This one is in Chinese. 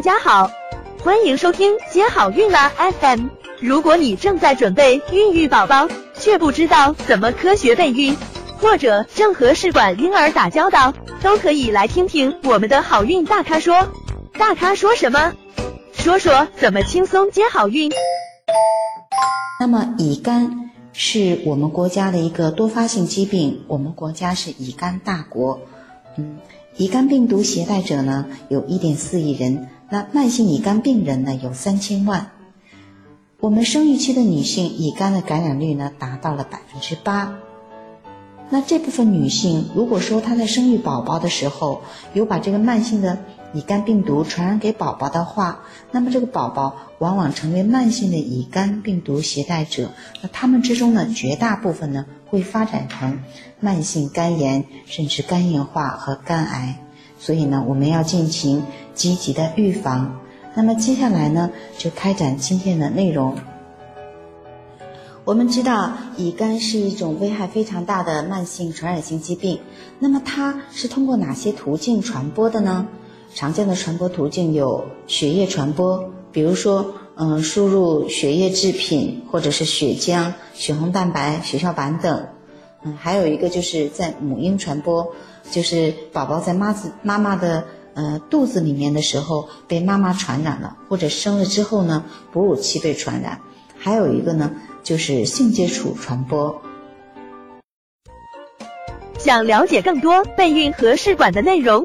大家好，欢迎收听接好运啦 FM。如果你正在准备孕育宝宝，却不知道怎么科学备孕，或者正和试管婴儿打交道，都可以来听听我们的好运大咖说。大咖说什么？说说怎么轻松接好运。那么乙肝是我们国家的一个多发性疾病，我们国家是乙肝大国。嗯，乙肝病毒携带者呢有一点四亿人，那慢性乙肝病人呢有三千万。我们生育期的女性乙肝的感染率呢达到了百分之八。那这部分女性，如果说她在生育宝宝的时候有把这个慢性的乙肝病毒传染给宝宝的话，那么这个宝宝往往成为慢性的乙肝病毒携带者。那他们之中呢，绝大部分呢会发展成慢性肝炎，甚至肝硬化和肝癌。所以呢，我们要进行积极的预防。那么接下来呢，就开展今天的内容。我们知道，乙肝是一种危害非常大的慢性传染性疾病。那么它是通过哪些途径传播的呢？常见的传播途径有血液传播，比如说，嗯，输入血液制品或者是血浆、血红蛋白、血小板等。嗯，还有一个就是在母婴传播，就是宝宝在妈子妈妈的呃肚子里面的时候被妈妈传染了，或者生了之后呢，哺乳期被传染。还有一个呢。就是性接触传播。想了解更多备孕和试管的内容，